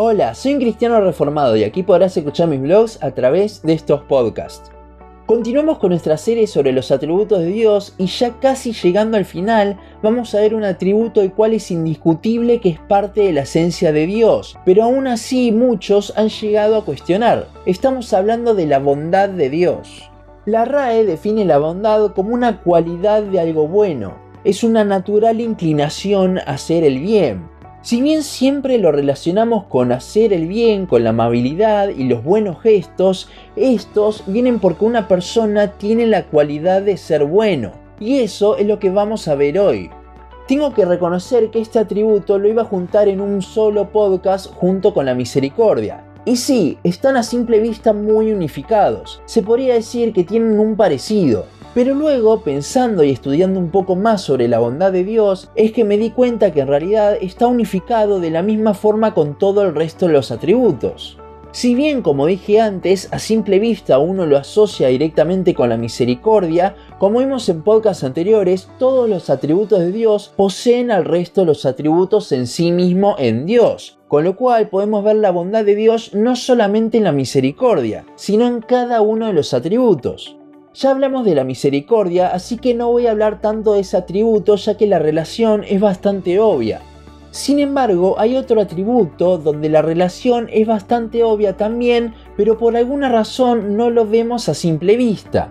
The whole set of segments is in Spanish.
Hola, soy un cristiano reformado y aquí podrás escuchar mis blogs a través de estos podcasts. Continuamos con nuestra serie sobre los atributos de Dios y ya casi llegando al final vamos a ver un atributo el cual es indiscutible que es parte de la esencia de Dios, pero aún así muchos han llegado a cuestionar. Estamos hablando de la bondad de Dios. La RAE define la bondad como una cualidad de algo bueno, es una natural inclinación a hacer el bien, si bien siempre lo relacionamos con hacer el bien, con la amabilidad y los buenos gestos, estos vienen porque una persona tiene la cualidad de ser bueno. Y eso es lo que vamos a ver hoy. Tengo que reconocer que este atributo lo iba a juntar en un solo podcast junto con la misericordia. Y sí, están a simple vista muy unificados. Se podría decir que tienen un parecido, pero luego, pensando y estudiando un poco más sobre la bondad de Dios, es que me di cuenta que en realidad está unificado de la misma forma con todo el resto de los atributos. Si bien, como dije antes, a simple vista uno lo asocia directamente con la misericordia, como vimos en podcasts anteriores, todos los atributos de Dios poseen al resto de los atributos en sí mismo en Dios, con lo cual podemos ver la bondad de Dios no solamente en la misericordia, sino en cada uno de los atributos. Ya hablamos de la misericordia, así que no voy a hablar tanto de ese atributo ya que la relación es bastante obvia. Sin embargo, hay otro atributo donde la relación es bastante obvia también, pero por alguna razón no lo vemos a simple vista.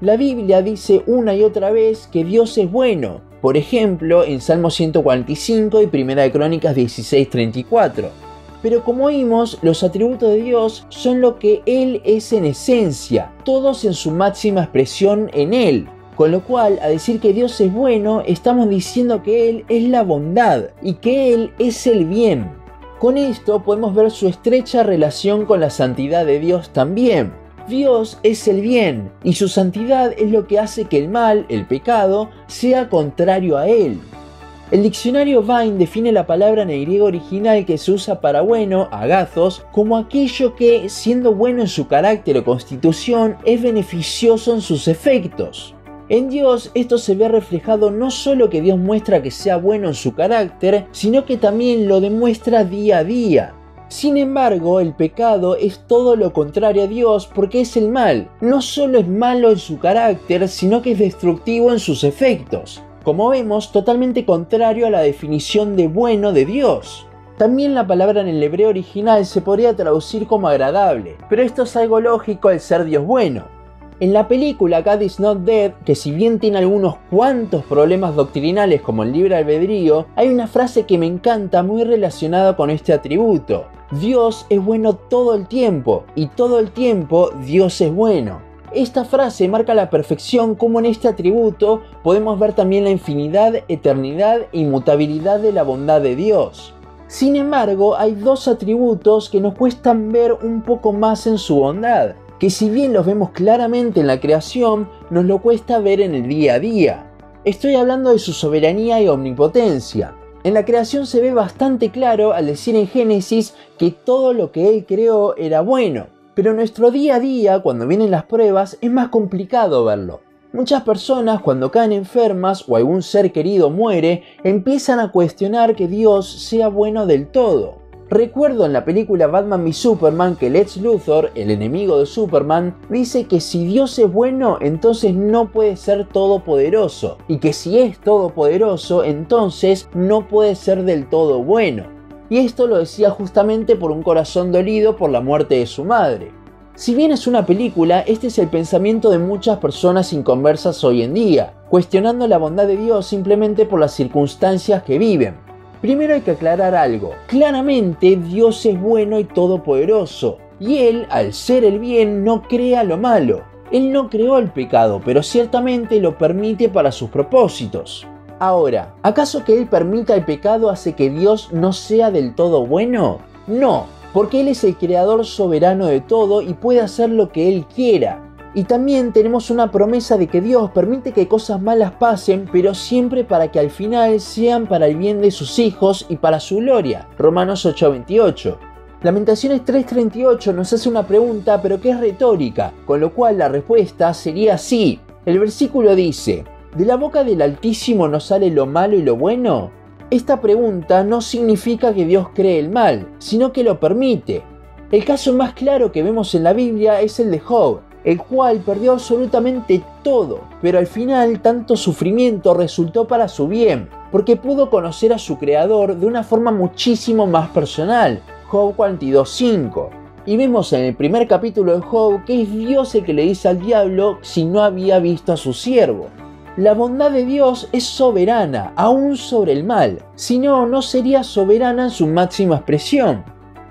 La Biblia dice una y otra vez que Dios es bueno, por ejemplo en Salmo 145 y Primera de Crónicas 16:34 pero como vimos, los atributos de Dios son lo que Él es en esencia, todos en su máxima expresión en Él. Con lo cual, a decir que Dios es bueno, estamos diciendo que Él es la bondad y que Él es el bien. Con esto podemos ver su estrecha relación con la santidad de Dios también. Dios es el bien y su santidad es lo que hace que el mal, el pecado, sea contrario a Él. El diccionario Vine define la palabra en el griego original que se usa para bueno, agazos, como aquello que, siendo bueno en su carácter o constitución, es beneficioso en sus efectos. En Dios esto se ve reflejado no solo que Dios muestra que sea bueno en su carácter, sino que también lo demuestra día a día. Sin embargo, el pecado es todo lo contrario a Dios porque es el mal. No solo es malo en su carácter, sino que es destructivo en sus efectos como vemos, totalmente contrario a la definición de bueno de Dios. También la palabra en el hebreo original se podría traducir como agradable, pero esto es algo lógico al ser Dios bueno. En la película God is Not Dead, que si bien tiene algunos cuantos problemas doctrinales como el libre albedrío, hay una frase que me encanta muy relacionada con este atributo. Dios es bueno todo el tiempo y todo el tiempo Dios es bueno. Esta frase marca la perfección como en este atributo podemos ver también la infinidad, eternidad e inmutabilidad de la bondad de Dios. Sin embargo, hay dos atributos que nos cuestan ver un poco más en su bondad, que si bien los vemos claramente en la creación, nos lo cuesta ver en el día a día. Estoy hablando de su soberanía y omnipotencia. En la creación se ve bastante claro al decir en Génesis que todo lo que él creó era bueno, pero en nuestro día a día, cuando vienen las pruebas, es más complicado verlo. Muchas personas cuando caen enfermas o algún ser querido muere, empiezan a cuestionar que Dios sea bueno del todo. Recuerdo en la película Batman v Superman que Lex Luthor, el enemigo de Superman, dice que si Dios es bueno, entonces no puede ser todopoderoso, y que si es todopoderoso, entonces no puede ser del todo bueno y esto lo decía justamente por un corazón dolido por la muerte de su madre. Si bien es una película, este es el pensamiento de muchas personas inconversas hoy en día, cuestionando la bondad de Dios simplemente por las circunstancias que viven. Primero hay que aclarar algo, claramente Dios es bueno y todopoderoso, y Él, al ser el bien, no crea lo malo. Él no creó el pecado, pero ciertamente lo permite para sus propósitos. Ahora, ¿acaso que Él permita el pecado hace que Dios no sea del todo bueno? No, porque Él es el creador soberano de todo y puede hacer lo que Él quiera. Y también tenemos una promesa de que Dios permite que cosas malas pasen, pero siempre para que al final sean para el bien de sus hijos y para su gloria. Romanos 8:28. Lamentaciones 3:38 nos hace una pregunta, pero que es retórica, con lo cual la respuesta sería sí. El versículo dice, ¿De la boca del Altísimo no sale lo malo y lo bueno? esta pregunta no significa que Dios cree el mal, sino que lo permite. El caso más claro que vemos en la Biblia es el de Job, el cual perdió absolutamente todo, pero al final tanto sufrimiento resultó para su bien, porque pudo conocer a su creador de una forma muchísimo más personal. Job 42.5. Y vemos en el primer capítulo de Job que es Dios el que le dice al diablo si no había visto a su siervo. La bondad de Dios es soberana, aún sobre el mal, si no, no sería soberana en su máxima expresión.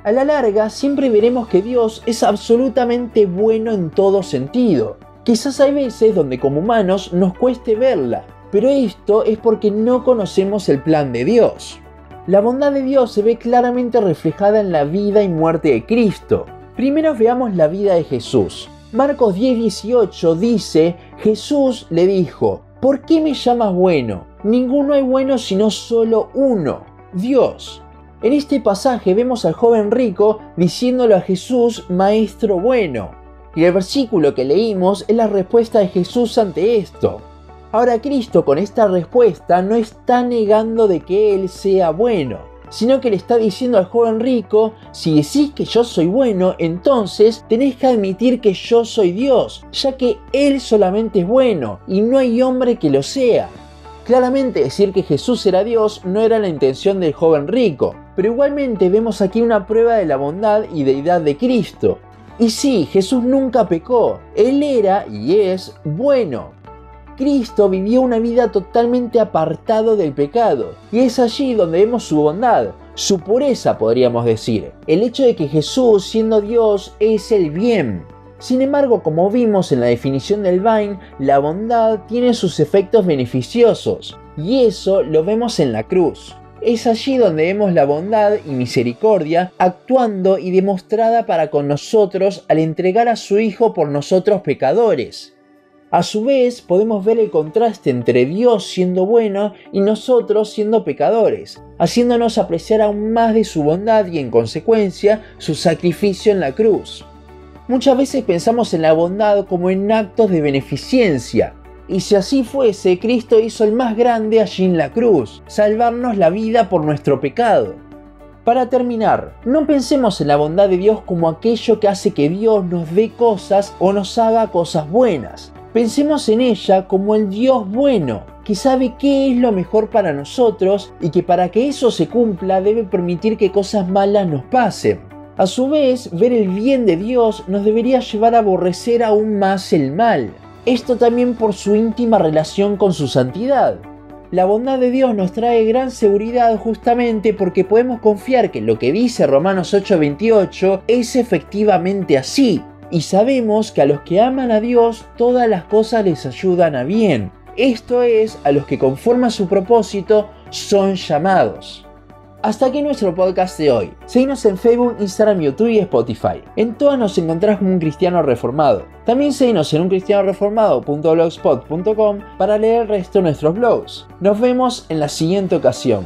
A la larga, siempre veremos que Dios es absolutamente bueno en todo sentido. Quizás hay veces donde como humanos nos cueste verla, pero esto es porque no conocemos el plan de Dios. La bondad de Dios se ve claramente reflejada en la vida y muerte de Cristo. Primero veamos la vida de Jesús. Marcos 10:18 dice, Jesús le dijo, ¿por qué me llamas bueno? Ninguno hay bueno sino solo uno, Dios. En este pasaje vemos al joven rico diciéndole a Jesús, Maestro bueno. Y el versículo que leímos es la respuesta de Jesús ante esto. Ahora Cristo con esta respuesta no está negando de que Él sea bueno, sino que le está diciendo al joven rico, si decís que yo soy bueno, entonces tenés que admitir que yo soy Dios, ya que Él solamente es bueno y no hay hombre que lo sea. Claramente decir que Jesús era Dios no era la intención del joven rico, pero igualmente vemos aquí una prueba de la bondad y deidad de Cristo. Y sí, Jesús nunca pecó, Él era y es bueno. Cristo vivió una vida totalmente apartado del pecado, y es allí donde vemos su bondad, su pureza podríamos decir, el hecho de que Jesús siendo Dios es el bien, sin embargo, como vimos en la definición del Vine, la bondad tiene sus efectos beneficiosos, y eso lo vemos en la cruz. Es allí donde vemos la bondad y misericordia actuando y demostrada para con nosotros al entregar a su Hijo por nosotros pecadores. A su vez, podemos ver el contraste entre Dios siendo bueno y nosotros siendo pecadores, haciéndonos apreciar aún más de su bondad y en consecuencia su sacrificio en la cruz. Muchas veces pensamos en la bondad como en actos de beneficencia, y si así fuese, Cristo hizo el más grande allí en la cruz, salvarnos la vida por nuestro pecado. Para terminar, no pensemos en la bondad de Dios como aquello que hace que Dios nos dé cosas o nos haga cosas buenas. Pensemos en ella como el Dios bueno, que sabe qué es lo mejor para nosotros y que para que eso se cumpla debe permitir que cosas malas nos pasen. A su vez, ver el bien de Dios nos debería llevar a aborrecer aún más el mal. Esto también por su íntima relación con su santidad. La bondad de Dios nos trae gran seguridad justamente porque podemos confiar que lo que dice Romanos 8:28 es efectivamente así. Y sabemos que a los que aman a Dios todas las cosas les ayudan a bien. Esto es, a los que conforman su propósito son llamados. Hasta aquí nuestro podcast de hoy. Seguinos en Facebook, Instagram, YouTube y Spotify. En todas nos encontrás como un cristiano reformado. También seguinos en uncristianoreformado.blogspot.com para leer el resto de nuestros blogs. Nos vemos en la siguiente ocasión.